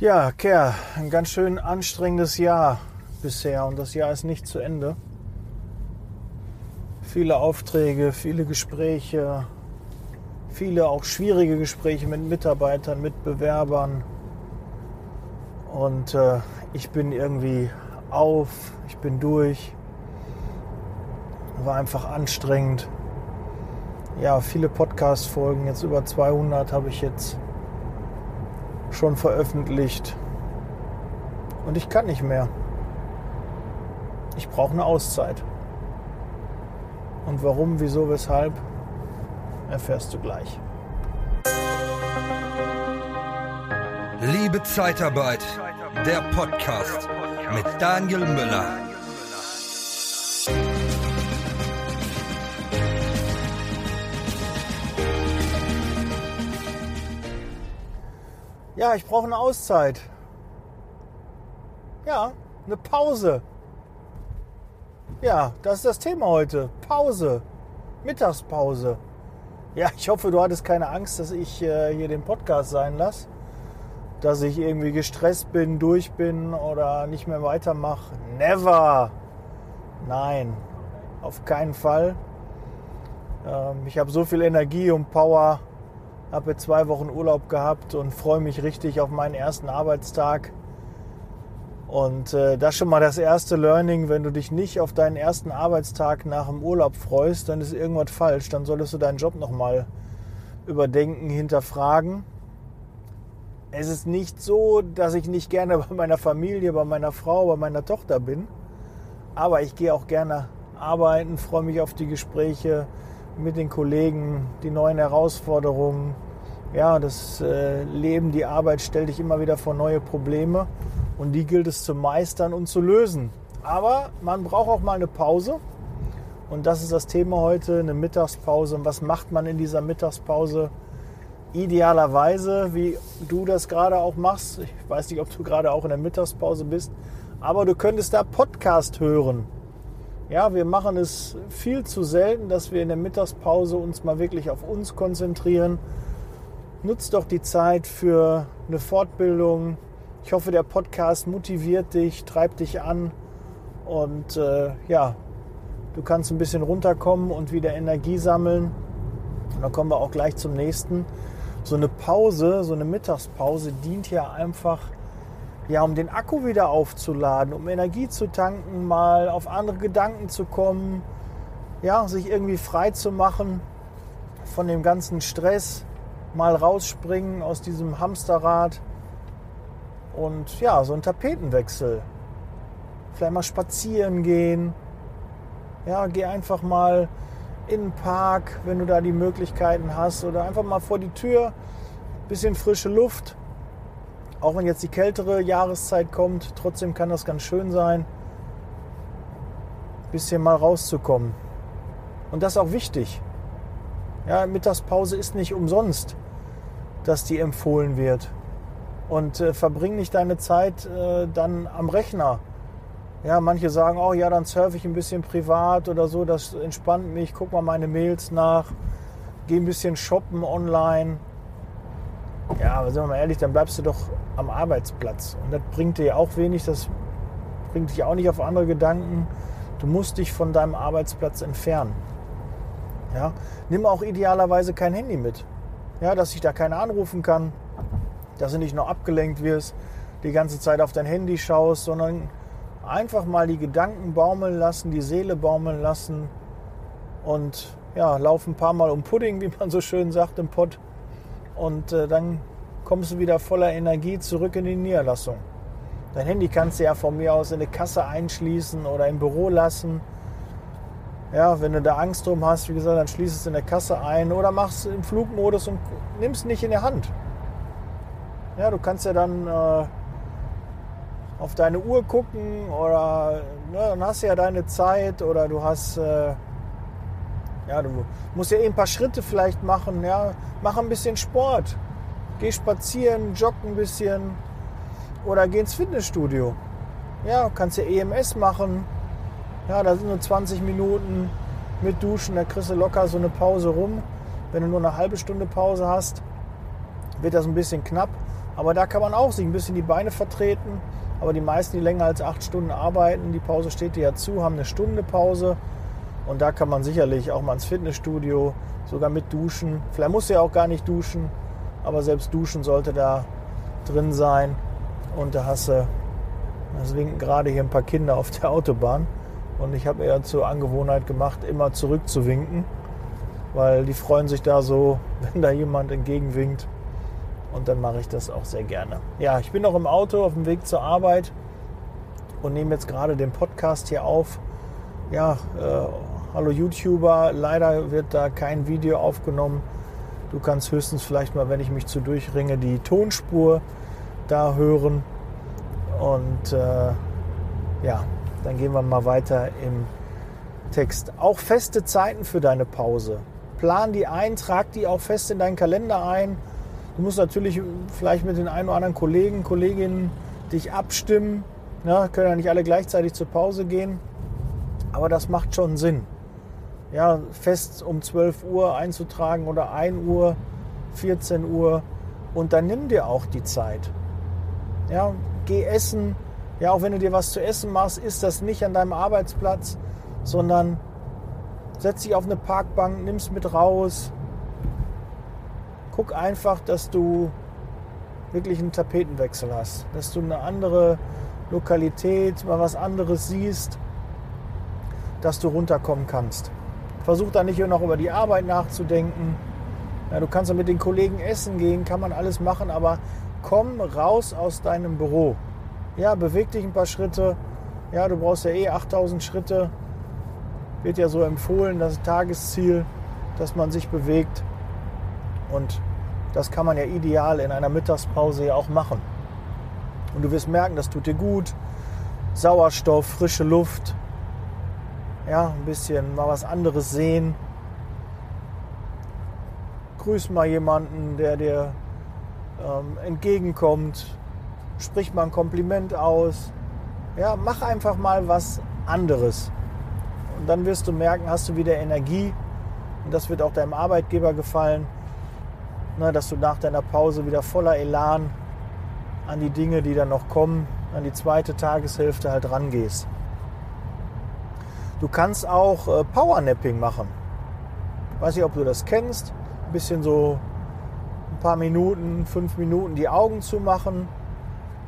Ja, Kerr, ein ganz schön anstrengendes Jahr bisher und das Jahr ist nicht zu Ende. Viele Aufträge, viele Gespräche, viele auch schwierige Gespräche mit Mitarbeitern, mit Bewerbern. Und äh, ich bin irgendwie auf, ich bin durch. War einfach anstrengend. Ja, viele Podcast-Folgen, jetzt über 200 habe ich jetzt schon veröffentlicht. Und ich kann nicht mehr. Ich brauche eine Auszeit. Und warum, wieso, weshalb, erfährst du gleich. Liebe Zeitarbeit, der Podcast mit Daniel Müller. Ja, ich brauche eine Auszeit. Ja, eine Pause. Ja, das ist das Thema heute. Pause. Mittagspause. Ja, ich hoffe, du hattest keine Angst, dass ich äh, hier den Podcast sein lasse. Dass ich irgendwie gestresst bin, durch bin oder nicht mehr weitermache. Never. Nein, auf keinen Fall. Ähm, ich habe so viel Energie und Power habe jetzt zwei Wochen Urlaub gehabt und freue mich richtig auf meinen ersten Arbeitstag. Und äh, das schon mal das erste Learning, wenn du dich nicht auf deinen ersten Arbeitstag nach dem Urlaub freust, dann ist irgendwas falsch. Dann solltest du deinen Job nochmal überdenken, hinterfragen. Es ist nicht so, dass ich nicht gerne bei meiner Familie, bei meiner Frau, bei meiner Tochter bin. Aber ich gehe auch gerne arbeiten, freue mich auf die Gespräche, mit den Kollegen, die neuen Herausforderungen. Ja, das äh, Leben, die Arbeit stellt dich immer wieder vor neue Probleme und die gilt es zu meistern und zu lösen. Aber man braucht auch mal eine Pause und das ist das Thema heute, eine Mittagspause. Und was macht man in dieser Mittagspause? Idealerweise, wie du das gerade auch machst. Ich weiß nicht, ob du gerade auch in der Mittagspause bist, aber du könntest da Podcast hören. Ja, wir machen es viel zu selten, dass wir in der Mittagspause uns mal wirklich auf uns konzentrieren. Nutzt doch die Zeit für eine Fortbildung. Ich hoffe, der Podcast motiviert dich, treibt dich an und äh, ja, du kannst ein bisschen runterkommen und wieder Energie sammeln. Und dann kommen wir auch gleich zum nächsten. So eine Pause, so eine Mittagspause dient ja einfach ja, um den Akku wieder aufzuladen, um Energie zu tanken, mal auf andere Gedanken zu kommen, ja, sich irgendwie frei zu machen von dem ganzen Stress, mal rausspringen aus diesem Hamsterrad und ja, so ein Tapetenwechsel. Vielleicht mal spazieren gehen. Ja, geh einfach mal in den Park, wenn du da die Möglichkeiten hast oder einfach mal vor die Tür, bisschen frische Luft auch wenn jetzt die kältere Jahreszeit kommt, trotzdem kann das ganz schön sein, ein bisschen mal rauszukommen. Und das ist auch wichtig. Ja, Mittagspause ist nicht umsonst, dass die empfohlen wird. Und äh, verbring nicht deine Zeit äh, dann am Rechner. Ja, manche sagen, oh ja, dann surfe ich ein bisschen privat oder so, das entspannt mich, guck mal meine Mails nach, geh ein bisschen shoppen online. Ja, aber sind wir mal ehrlich, dann bleibst du doch am Arbeitsplatz. Und das bringt dir auch wenig, das bringt dich auch nicht auf andere Gedanken. Du musst dich von deinem Arbeitsplatz entfernen. Ja? Nimm auch idealerweise kein Handy mit. Ja, dass sich da keiner anrufen kann, dass du nicht nur abgelenkt wirst, die ganze Zeit auf dein Handy schaust, sondern einfach mal die Gedanken baumeln lassen, die Seele baumeln lassen und ja, lauf ein paar Mal um Pudding, wie man so schön sagt im Pott. Und äh, dann kommst du wieder voller Energie zurück in die Niederlassung. Dein Handy kannst du ja von mir aus in eine Kasse einschließen oder im Büro lassen. Ja, wenn du da Angst drum hast, wie gesagt, dann schließ es in der Kasse ein oder machst es im Flugmodus und nimmst es nicht in der Hand. Ja, du kannst ja dann äh, auf deine Uhr gucken oder ne, dann hast du ja deine Zeit oder du hast äh, ja, du musst ja eh ein paar Schritte vielleicht machen, ja, mach ein bisschen Sport. Geh spazieren, jogg ein bisschen oder geh ins Fitnessstudio. Ja, kannst ja EMS machen. Ja, da sind nur 20 Minuten mit Duschen, da kriegst du locker so eine Pause rum. Wenn du nur eine halbe Stunde Pause hast, wird das ein bisschen knapp. Aber da kann man auch sich ein bisschen die Beine vertreten. Aber die meisten, die länger als acht Stunden arbeiten, die Pause steht dir ja zu, haben eine Stunde Pause. Und da kann man sicherlich auch mal ins Fitnessstudio, sogar mit duschen. Vielleicht muss ja auch gar nicht duschen, aber selbst duschen sollte da drin sein. Und da hast du, das winken gerade hier ein paar Kinder auf der Autobahn. Und ich habe eher zur Angewohnheit gemacht, immer zurückzuwinken, weil die freuen sich da so, wenn da jemand entgegenwinkt. Und dann mache ich das auch sehr gerne. Ja, ich bin noch im Auto auf dem Weg zur Arbeit und nehme jetzt gerade den Podcast hier auf. Ja, äh, hallo YouTuber, leider wird da kein Video aufgenommen. Du kannst höchstens vielleicht mal, wenn ich mich zu durchringe, die Tonspur da hören. Und äh, ja, dann gehen wir mal weiter im Text. Auch feste Zeiten für deine Pause. Plan die ein, trag die auch fest in deinen Kalender ein Du musst natürlich vielleicht mit den einen oder anderen Kollegen, Kolleginnen dich abstimmen. Ja, können ja nicht alle gleichzeitig zur Pause gehen. Aber das macht schon Sinn. Ja, fest um 12 Uhr einzutragen oder 1 Uhr, 14 Uhr. Und dann nimm dir auch die Zeit. Ja, geh essen. Ja, auch wenn du dir was zu essen machst, ist das nicht an deinem Arbeitsplatz, sondern setz dich auf eine Parkbank, nimm es mit raus, guck einfach, dass du wirklich einen Tapetenwechsel hast, dass du eine andere Lokalität, mal was anderes siehst, dass du runterkommen kannst. Versuch da nicht nur noch über die Arbeit nachzudenken. Ja, du kannst ja mit den Kollegen essen gehen, kann man alles machen, aber komm raus aus deinem Büro. Ja, beweg dich ein paar Schritte. Ja, du brauchst ja eh 8000 Schritte. Wird ja so empfohlen, das Tagesziel, dass man sich bewegt. Und das kann man ja ideal in einer Mittagspause ja auch machen. Und du wirst merken, das tut dir gut. Sauerstoff, frische Luft. Ja, ein bisschen mal was anderes sehen. Grüß mal jemanden, der dir ähm, entgegenkommt. Sprich mal ein Kompliment aus. Ja, mach einfach mal was anderes. Und dann wirst du merken, hast du wieder Energie. Und das wird auch deinem Arbeitgeber gefallen ne, dass du nach deiner Pause wieder voller Elan an die Dinge, die dann noch kommen, an die zweite Tageshälfte halt rangehst. Du kannst auch äh, Powernapping machen. Weiß nicht, ob du das kennst. Ein bisschen so ein paar Minuten, fünf Minuten die Augen zu machen.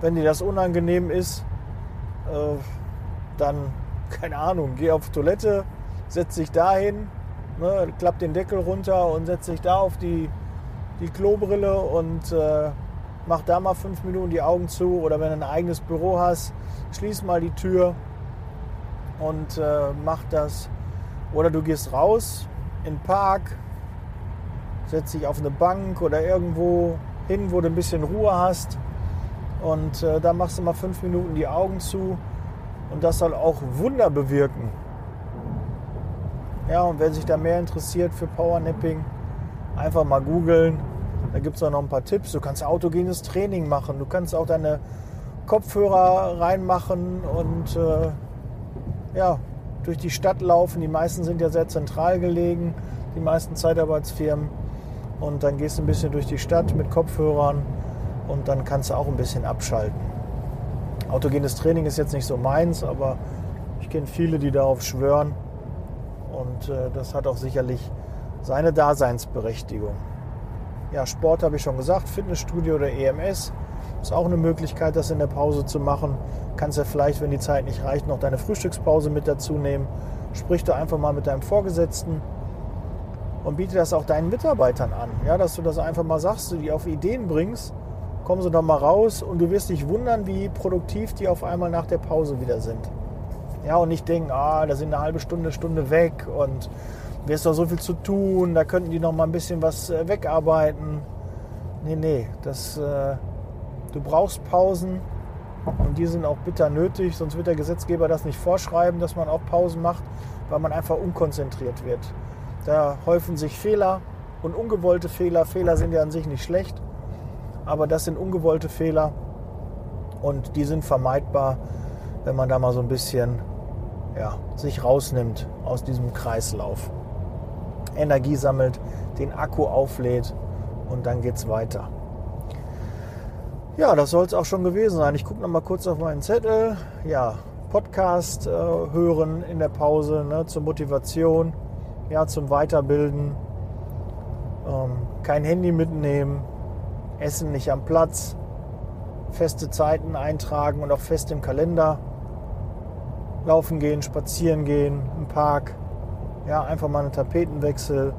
Wenn dir das unangenehm ist, äh, dann, keine Ahnung, geh auf Toilette, setz dich dahin, ne, klapp den Deckel runter und setz dich da auf die die Klobrille und äh, mach da mal fünf Minuten die Augen zu. Oder wenn du ein eigenes Büro hast, schließ mal die Tür und äh, mach das. Oder du gehst raus in den Park, setzt dich auf eine Bank oder irgendwo hin, wo du ein bisschen Ruhe hast. Und äh, da machst du mal fünf Minuten die Augen zu. Und das soll auch Wunder bewirken. Ja, und wer sich da mehr interessiert für Powernapping, einfach mal googeln. Da gibt es auch noch ein paar Tipps. Du kannst autogenes Training machen. Du kannst auch deine Kopfhörer reinmachen und äh, ja, durch die Stadt laufen. Die meisten sind ja sehr zentral gelegen, die meisten Zeitarbeitsfirmen. Und dann gehst du ein bisschen durch die Stadt mit Kopfhörern und dann kannst du auch ein bisschen abschalten. Autogenes Training ist jetzt nicht so meins, aber ich kenne viele, die darauf schwören. Und äh, das hat auch sicherlich seine Daseinsberechtigung. Ja, Sport habe ich schon gesagt, Fitnessstudio oder EMS ist auch eine Möglichkeit, das in der Pause zu machen. Kannst ja vielleicht, wenn die Zeit nicht reicht, noch deine Frühstückspause mit dazu nehmen. Sprich da einfach mal mit deinem Vorgesetzten und biete das auch deinen Mitarbeitern an. Ja, dass du das einfach mal sagst, du die auf Ideen bringst, kommen sie doch mal raus und du wirst dich wundern, wie produktiv die auf einmal nach der Pause wieder sind. Ja, und nicht denken, ah, da sind eine halbe Stunde, Stunde weg und mir ist doch so viel zu tun, da könnten die noch mal ein bisschen was äh, wegarbeiten. Nee, nee, das, äh, du brauchst Pausen und die sind auch bitter nötig, sonst wird der Gesetzgeber das nicht vorschreiben, dass man auch Pausen macht, weil man einfach unkonzentriert wird. Da häufen sich Fehler und ungewollte Fehler. Fehler sind ja an sich nicht schlecht, aber das sind ungewollte Fehler und die sind vermeidbar, wenn man da mal so ein bisschen ja, sich rausnimmt aus diesem Kreislauf. Energie sammelt, den Akku auflädt und dann geht es weiter. Ja, das soll es auch schon gewesen sein. Ich gucke noch mal kurz auf meinen Zettel. Ja, Podcast äh, hören in der Pause ne, zur Motivation, ja, zum Weiterbilden. Ähm, kein Handy mitnehmen, Essen nicht am Platz, feste Zeiten eintragen und auch fest im Kalender. Laufen gehen, spazieren gehen, im Park. Ja, einfach mal einen Tapetenwechsel,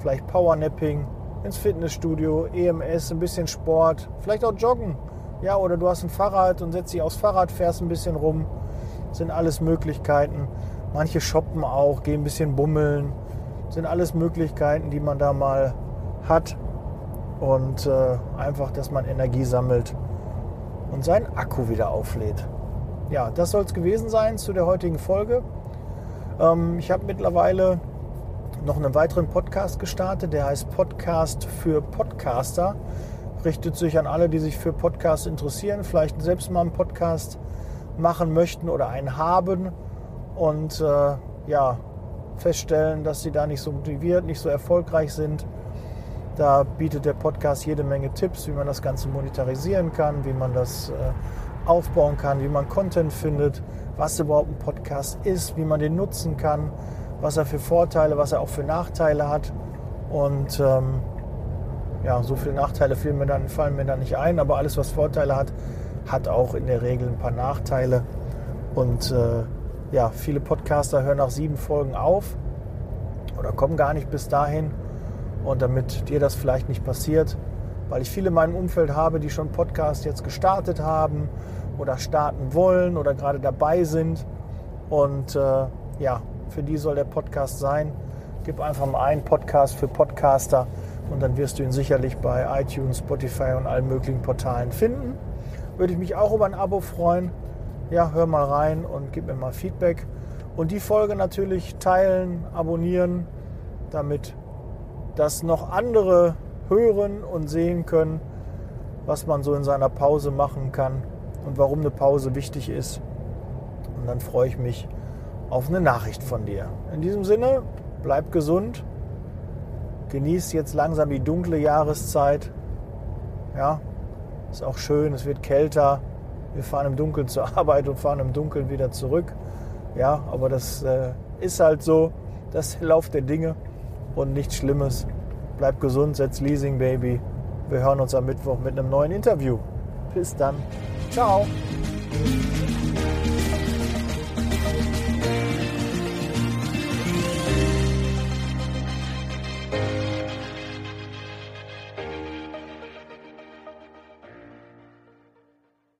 vielleicht Powernapping, ins Fitnessstudio, EMS, ein bisschen Sport, vielleicht auch joggen. Ja, oder du hast ein Fahrrad und setzt dich aufs Fahrrad, fährst ein bisschen rum. Das sind alles Möglichkeiten. Manche shoppen auch, gehen ein bisschen bummeln. Das sind alles Möglichkeiten, die man da mal hat. Und äh, einfach, dass man Energie sammelt und seinen Akku wieder auflädt. Ja, das soll es gewesen sein zu der heutigen Folge. Ähm, ich habe mittlerweile noch einen weiteren Podcast gestartet, der heißt Podcast für Podcaster. Richtet sich an alle, die sich für Podcasts interessieren, vielleicht selbst mal einen Podcast machen möchten oder einen haben und äh, ja, feststellen, dass sie da nicht so motiviert, nicht so erfolgreich sind. Da bietet der Podcast jede Menge Tipps, wie man das Ganze monetarisieren kann, wie man das äh, aufbauen kann, wie man Content findet, was überhaupt ein Podcast ist, wie man den nutzen kann, was er für Vorteile, was er auch für Nachteile hat. Und ähm, ja, so viele Nachteile fallen mir, dann, fallen mir dann nicht ein, aber alles, was Vorteile hat, hat auch in der Regel ein paar Nachteile. Und äh, ja, viele Podcaster hören nach sieben Folgen auf oder kommen gar nicht bis dahin. Und damit dir das vielleicht nicht passiert, weil ich viele in meinem Umfeld habe, die schon Podcast jetzt gestartet haben oder starten wollen oder gerade dabei sind. Und äh, ja, für die soll der Podcast sein. Gib einfach mal einen Podcast für Podcaster und dann wirst du ihn sicherlich bei iTunes, Spotify und allen möglichen Portalen finden. Würde ich mich auch über ein Abo freuen. Ja, hör mal rein und gib mir mal Feedback. Und die Folge natürlich teilen, abonnieren, damit das noch andere hören und sehen können, was man so in seiner Pause machen kann und warum eine Pause wichtig ist. Und dann freue ich mich auf eine Nachricht von dir. In diesem Sinne, bleib gesund, genieß jetzt langsam die dunkle Jahreszeit. Ja, ist auch schön, es wird kälter. Wir fahren im Dunkeln zur Arbeit und fahren im Dunkeln wieder zurück. Ja, aber das äh, ist halt so, das ist der Lauf der Dinge und nichts Schlimmes. Bleib gesund, setz Leasing, Baby. Wir hören uns am Mittwoch mit einem neuen Interview. Bis dann. Ciao.